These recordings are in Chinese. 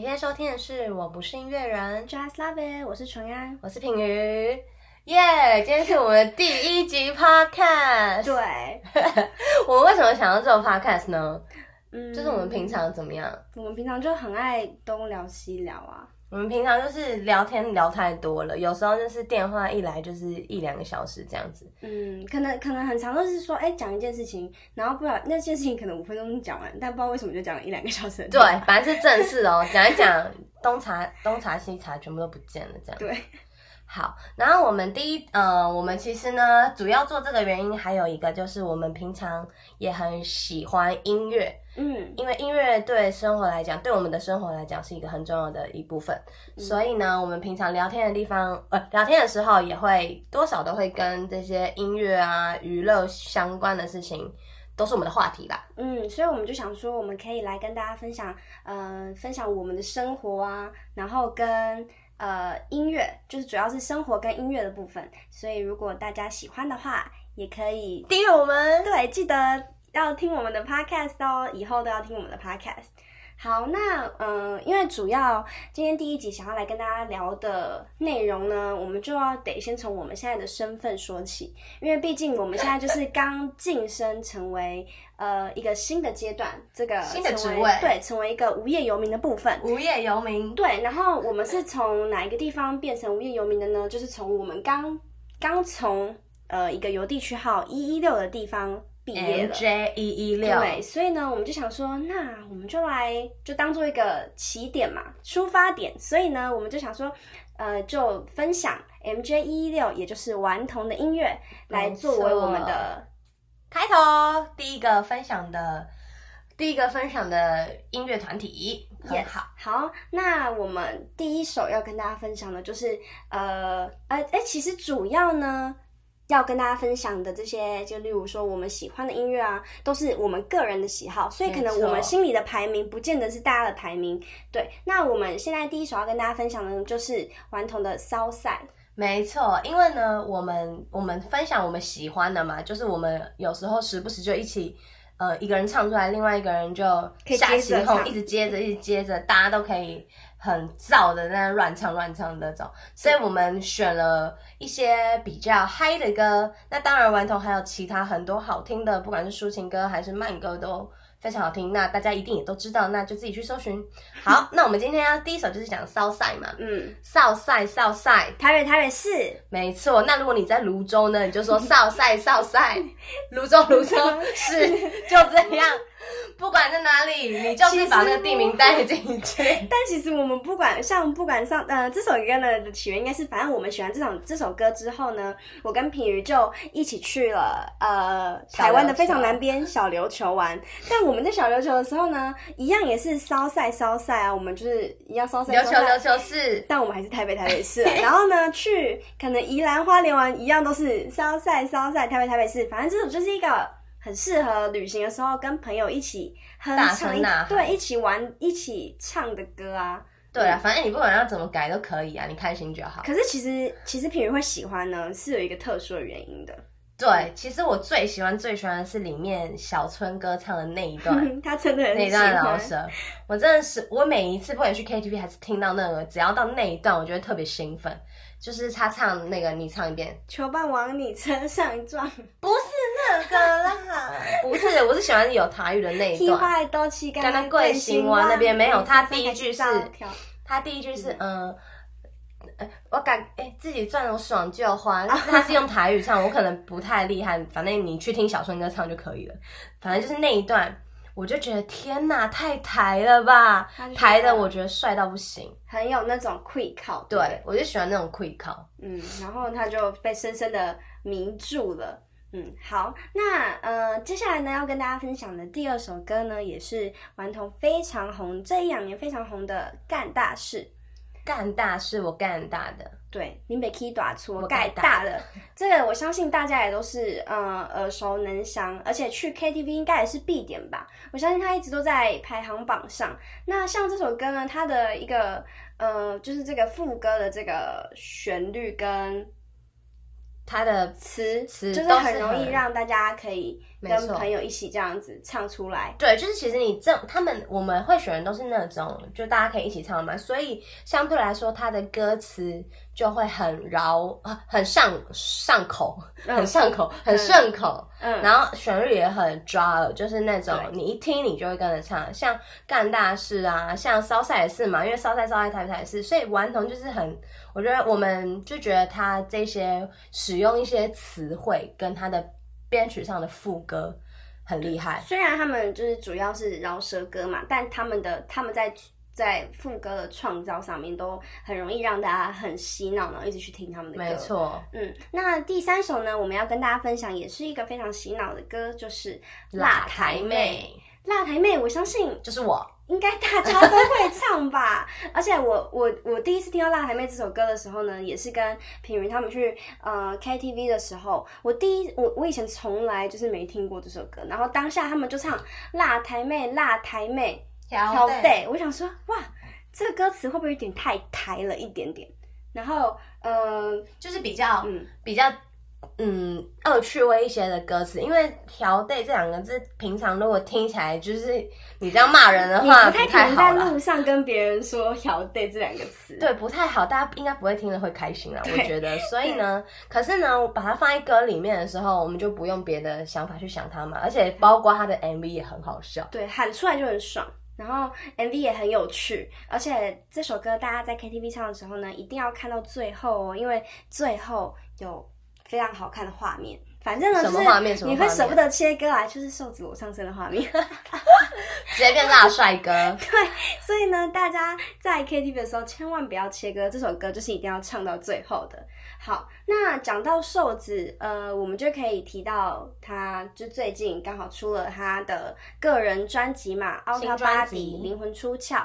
你现在收听的是《我不是音乐人》，Just Love It，我是纯安，我是品瑜，耶！今天是我们第一集 Podcast。对，我们为什么想要做 Podcast 呢？嗯，就是我们平常怎么样？我们平常就很爱东聊西聊啊。我们平常就是聊天聊太多了，有时候就是电话一来就是一两个小时这样子。嗯，可能可能很长都是说，哎，讲一件事情，然后不知道那件事情可能五分钟讲完，但不知道为什么就讲了一两个小时。对，反正是正事哦，讲一讲 东查东查西查，全部都不见了这样。对。好，然后我们第一，呃，我们其实呢，主要做这个原因还有一个就是我们平常也很喜欢音乐，嗯，因为音乐对生活来讲，对我们的生活来讲是一个很重要的一部分，所以呢，我们平常聊天的地方，呃，聊天的时候也会多少都会跟这些音乐啊、娱乐相关的事情，都是我们的话题啦。嗯，所以我们就想说，我们可以来跟大家分享，呃，分享我们的生活啊，然后跟。呃，音乐就是主要是生活跟音乐的部分，所以如果大家喜欢的话，也可以订阅我们。对，记得要听我们的 podcast 哦，以后都要听我们的 podcast。好，那嗯，因为主要今天第一集想要来跟大家聊的内容呢，我们就要得先从我们现在的身份说起，因为毕竟我们现在就是刚晋升成为呃一个新的阶段，这个新的职位，对，成为一个无业游民的部分。无业游民，对。然后我们是从哪一个地方变成无业游民的呢？就是从我们刚刚从呃一个邮地区号一一六的地方。毕业了，J 一一六，对，所以呢，我们就想说，那我们就来就当做一个起点嘛，出发点。所以呢，我们就想说，呃，就分享 MJ 一一六，也就是顽童的音乐，来作为我们的开头，第一个分享的，第一个分享的音乐团体，很好。好，那我们第一首要跟大家分享的就是，呃，哎哎，其实主要呢。要跟大家分享的这些，就例如说我们喜欢的音乐啊，都是我们个人的喜好，所以可能我们心里的排名不见得是大家的排名。对，那我们现在第一首要跟大家分享的，就是顽童的《骚散》。没错，因为呢，我们我们分享我们喜欢的嘛，就是我们有时候时不时就一起，呃，一个人唱出来，另外一个人就下起哄，一直接着，一直接着，大家都可以。很燥的那乱唱乱唱那种，所以我们选了一些比较嗨的歌。那当然，顽童还有其他很多好听的，不管是抒情歌还是慢歌都。非常好听，那大家一定也都知道，那就自己去搜寻。好，那我们今天要第一首就是讲骚赛嘛，嗯，骚赛骚赛，台北台北市，没错。那如果你在泸州呢，你就说少赛少赛，泸州泸州是就这样，不管在哪里，你就是把那个地名带进去。但其实我们不管像不管上呃这首歌的起源应该是，反正我们喜欢这首这首歌之后呢，我跟品瑜就一起去了呃台湾的非常南边小琉球玩，但我。们在小琉球的时候呢，一样也是烧晒烧晒啊，我们就是一样烧晒。琉球琉球市，但我们还是台北台北市。然后呢，去可能宜兰花莲玩，一样都是烧晒烧晒，台北台北市。反正这种就是一个很适合旅行的时候跟朋友一起哼唱，对，一起玩一起唱的歌啊。对啊，反正你不管要怎么改都可以啊，你开心就好。可是其实其实品如会喜欢呢，是有一个特殊的原因的。对，其实我最喜欢最喜欢的是里面小春歌唱的那一段，他真的很那段老舌，我真的是我每一次不管去 KTV 还是听到那个，只要到那一段，我就会特别兴奋。就是他唱那个，你唱一遍。球棒往你车上撞，不是那个啦，不是，我是喜欢有台语的那一段。刚刚贵新湾那边没有，他第一句是，他第一句是嗯。我感哎，自己赚了爽就花。他是用台语唱，我可能不太厉害。反正你去听小春哥唱就可以了。反正就是那一段，我就觉得天哪，太台了吧！台的我觉得帅到不行，很有那种 quick 靠。对，我就喜欢那种 quick 靠。嗯，然后他就被深深的迷住了。嗯，好，那呃，接下来呢，要跟大家分享的第二首歌呢，也是顽童非常红，这一两年非常红的《干大事》。干大事，我干大的。对，林北 K 打错我盖大的，这个我相信大家也都是嗯耳熟能详，而且去 KTV 应该也是必点吧。我相信它一直都在排行榜上。那像这首歌呢，它的一个呃，就是这个副歌的这个旋律跟它的词词就是很容易让大家可以跟朋友一起这样子唱出来。对，就是其实你这他们我们会选的都是那种，就大家可以一起唱嘛，所以相对来说，它的歌词就会很绕啊，很上上口，很上口，很顺口。嗯，然后旋律也很抓耳，就是那种你一听你就会跟着唱，像干大事啊，像烧菜也是嘛，因为烧菜烧菜台台是，所以顽童就是很。我觉得我们就觉得他这些使用一些词汇跟他的编曲上的副歌很厉害。虽然他们就是主要是饶舌歌嘛，但他们的他们在在副歌的创造上面都很容易让大家很洗脑，然后一直去听他们的歌。没错，嗯。那第三首呢，我们要跟大家分享也是一个非常洗脑的歌，就是《辣台妹》。辣台妹，我相信就是我。应该大家都会唱吧，而且我我我第一次听到《辣台妹》这首歌的时候呢，也是跟品云他们去呃 KTV 的时候，我第一我我以前从来就是没听过这首歌，然后当下他们就唱《辣台妹》，辣台妹，挑对，我想说哇，这个歌词会不会有点太台了一点点？然后呃，就是比较嗯比较。嗯，恶趣味一些的歌词，因为“调 day” 这两个字，平常如果听起来就是你这样骂人的话，不太可能在路上跟别人说“调 day” 这两个词，对，不太好，大家应该不会听了会开心啊，我觉得。所以呢，可是呢，我把它放在歌里面的时候，我们就不用别的想法去想它嘛，而且包括它的 MV 也很好笑，对，喊出来就很爽，然后 MV 也很有趣，而且这首歌大家在 KTV 唱的时候呢，一定要看到最后哦，因为最后有。非常好看的画面，反正呢，是你会舍不得切割啊，就是瘦子裸上身的画面，直接变辣帅哥。对，所以呢，大家在 KTV 的时候千万不要切割，这首歌就是一定要唱到最后的。好，那讲到瘦子，呃，我们就可以提到他，就最近刚好出了他的个人专辑嘛，《奥特巴迪灵魂出窍》。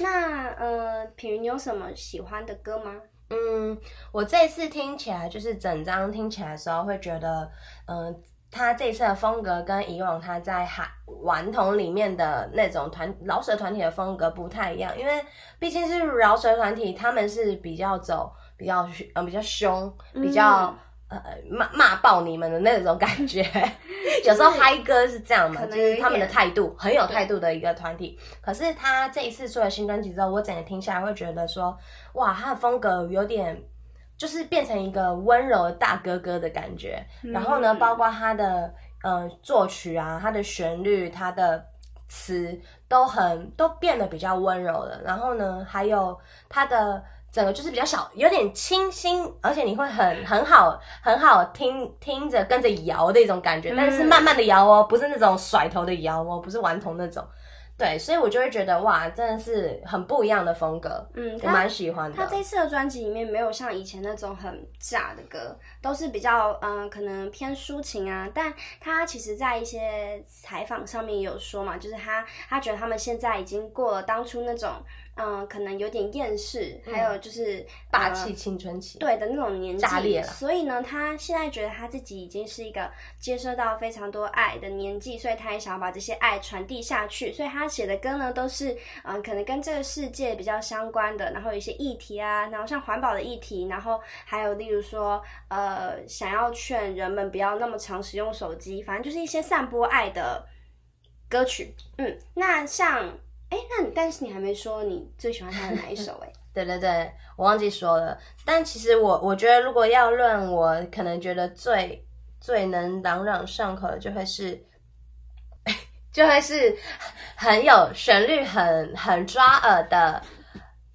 那呃，品云，你有什么喜欢的歌吗？嗯，我这次听起来就是整张听起来的时候，会觉得，嗯，他这次的风格跟以往他在海顽童里面的那种团饶舌团体的风格不太一样，因为毕竟是饶舌团体，他们是比较走比较嗯比较凶，比较。呃，骂骂爆你们的那种感觉，有时候嗨歌是这样嘛，就是他们的态度很有态度的一个团体。可是他这一次出了新专辑之后，我整个听下来会觉得说，哇，他的风格有点就是变成一个温柔的大哥哥的感觉。然后呢，包括他的呃作曲啊，他的旋律，他的词都很都变得比较温柔了。然后呢，还有他的。整个就是比较小，有点清新，而且你会很很好很好听听着跟着摇的一种感觉，但是慢慢的摇哦，不是那种甩头的摇哦，不是顽童那种。对，所以我就会觉得哇，真的是很不一样的风格，嗯，我蛮喜欢的。他这次的专辑里面没有像以前那种很炸的歌，都是比较嗯，可能偏抒情啊。但他其实在一些采访上面有说嘛，就是他他觉得他们现在已经过了当初那种。嗯，可能有点厌世，还有就是霸气青春期，对的那种年纪，炸裂了。所以呢，他现在觉得他自己已经是一个接收到非常多爱的年纪，所以他也想要把这些爱传递下去。所以他写的歌呢，都是嗯，可能跟这个世界比较相关的，然后有一些议题啊，然后像环保的议题，然后还有例如说呃，想要劝人们不要那么常使用手机，反正就是一些散播爱的歌曲。嗯，那像。哎，那但是你还没说你最喜欢他的哪一首？哎，对对对，我忘记说了。但其实我我觉得，如果要论我可能觉得最最能朗朗上口的，就会是，就会是很有旋律、很很抓耳的。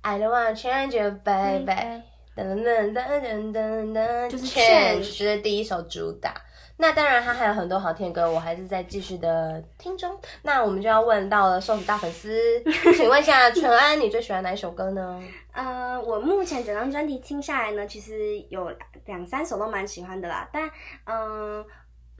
I don't wanna change you, baby。噔噔噔噔噔噔，就是 change，就是第一首主打。那当然，他还有很多好听的歌，我还是在继续的听中。那我们就要问到了瘦子大粉丝，请问一下淳安，你最喜欢哪一首歌呢？呃，我目前整张专辑听下来呢，其实有两三首都蛮喜欢的啦。但嗯，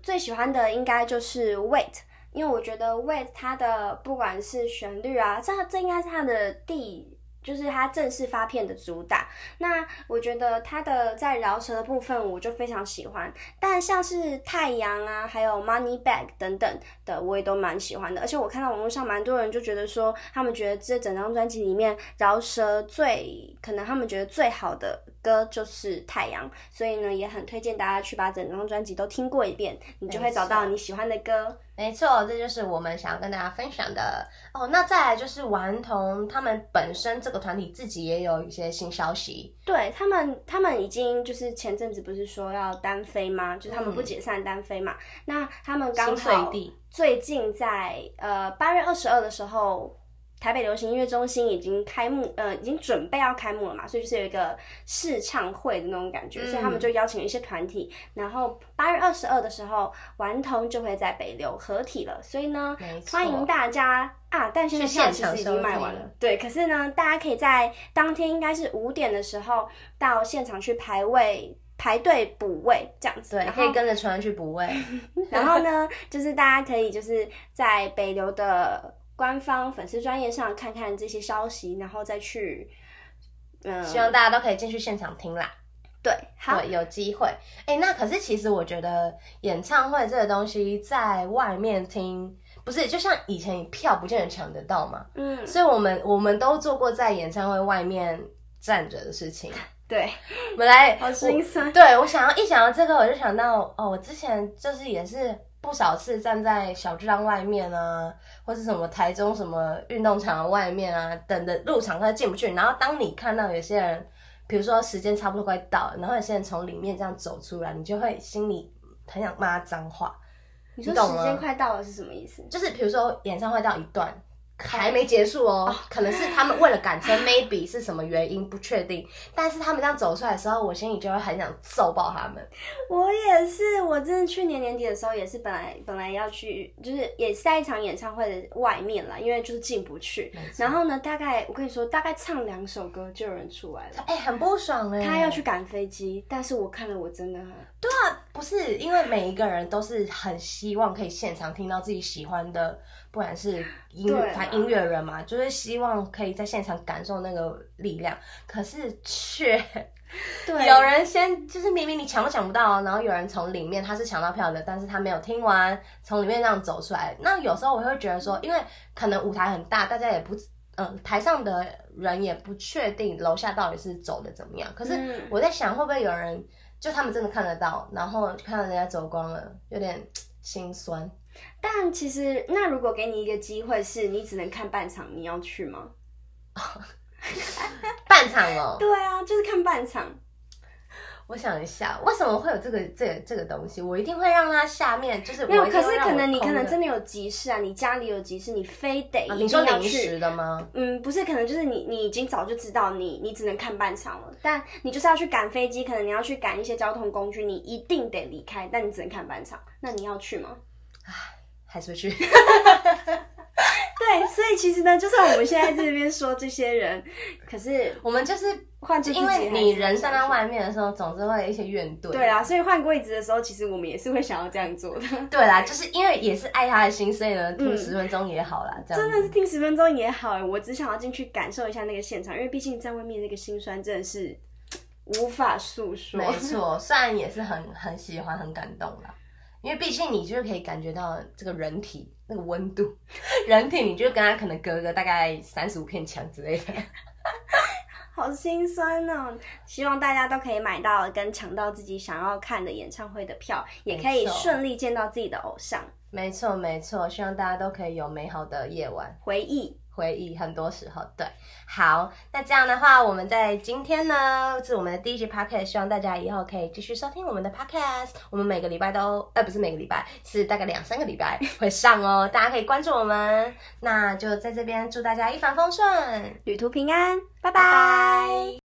最喜欢的应该就是《Wait》，因为我觉得《Wait》它的不管是旋律啊，这这应该是它的第。就是它正式发片的主打，那我觉得它的在饶舌的部分我就非常喜欢，但像是太阳啊，还有 Money Bag 等等的，我也都蛮喜欢的。而且我看到网络上蛮多人就觉得说，他们觉得这整张专辑里面饶舌最可能他们觉得最好的歌就是《太阳》，所以呢，也很推荐大家去把整张专辑都听过一遍，你就会找到你喜欢的歌。没错，这就是我们想要跟大家分享的哦。那再来就是顽童他们本身这个团体自己也有一些新消息，对他们，他们已经就是前阵子不是说要单飞吗？就是他们不解散单飞嘛。那他们刚好最近在呃八月二十二的时候。台北流行音乐中心已经开幕，呃，已经准备要开幕了嘛，所以就是有一个试唱会的那种感觉，所以他们就邀请了一些团体，然后八月二十二的时候，顽童就会在北流合体了，所以呢，欢迎大家啊！但现在票其实已经卖完了，对，可是呢，大家可以在当天应该是五点的时候到现场去排位排队补位这样子，对，可以跟着船去补位，然后呢，就是大家可以就是在北流的。官方粉丝专业上看看这些消息，然后再去，嗯，希望大家都可以进去现场听啦。对，好，有机会。哎，那可是其实我觉得演唱会这个东西在外面听，不是就像以前票不见得抢得到嘛。嗯，所以我们我们都做过在演唱会外面站着的事情。对，我们来，好心酸。对我想要一想到这个，我就想到哦，我之前就是也是。不少次站在小巨蛋外面啊，或是什么台中什么运动场外面啊，等的入场他进不去。然后当你看到有些人，比如说时间差不多快到，然后有些人从里面这样走出来，你就会心里很想骂脏话。你说时间快到了是什么意思？就是比如说演唱会到一段。还没结束哦，可能是他们为了赶车，maybe 是什么原因不确定。但是他们这样走出来的时候，我心里就会很想揍爆他们。我也是，我真的去年年底的时候也是本来本来要去，就是也是在一场演唱会的外面啦，因为就是进不去。然后呢，大概我跟你说，大概唱两首歌就有人出来了，哎，很不爽哎。他要去赶飞机，但是我看了，我真的很对啊，不是因为每一个人都是很希望可以现场听到自己喜欢的。不管是音乐，反音乐人嘛，就是希望可以在现场感受那个力量，可是却有人先，就是明明你抢都抢不到，然后有人从里面他是抢到票的，但是他没有听完，从里面这样走出来。那有时候我会觉得说，因为可能舞台很大，大家也不，嗯，台上的人也不确定楼下到底是走的怎么样。可是我在想，会不会有人就他们真的看得到，然后看到人家走光了，有点 心酸。但其实，那如果给你一个机会，是你只能看半场，你要去吗？半场哦。对啊，就是看半场。我想一下，为什么会有这个这这个东西？我一定会让它下面就是没有。可是可能你可能真的有急事啊，你家里有急事，你非得你说临时的吗？嗯，不是，可能就是你你已经早就知道你你只能看半场了，但你就是要去赶飞机，可能你要去赶一些交通工具，你一定得离开，但你只能看半场，那你要去吗？唉。还是去，对，所以其实呢，就算我们现在这边说这些人，可是我们就是换，因为你人站在外面的时候，总是会有一些怨怼。对啊，所以换位置的时候，其实我们也是会想要这样做的。对啦，就是因为也是爱他的心，所以呢，听十分钟也好啦。这样真的是听十分钟也好，我只想要进去感受一下那个现场，因为毕竟在外面那个心酸真的是无法诉说。没错，虽然也是很很喜欢、很感动啦。因为毕竟你就是可以感觉到这个人体那个温度，人体你就跟他可能隔个大概三十五片墙之类的，好心酸哦。希望大家都可以买到跟抢到自己想要看的演唱会的票，也可以顺利见到自己的偶像。没错没错，希望大家都可以有美好的夜晚回忆。回忆很多时候，对，好，那这样的话，我们在今天呢是我们的第一集 podcast，希望大家以后可以继续收听我们的 podcast。我们每个礼拜都，呃，不是每个礼拜，是大概两三个礼拜会上哦，大家可以关注我们。那就在这边祝大家一帆风顺，旅途平安，拜拜。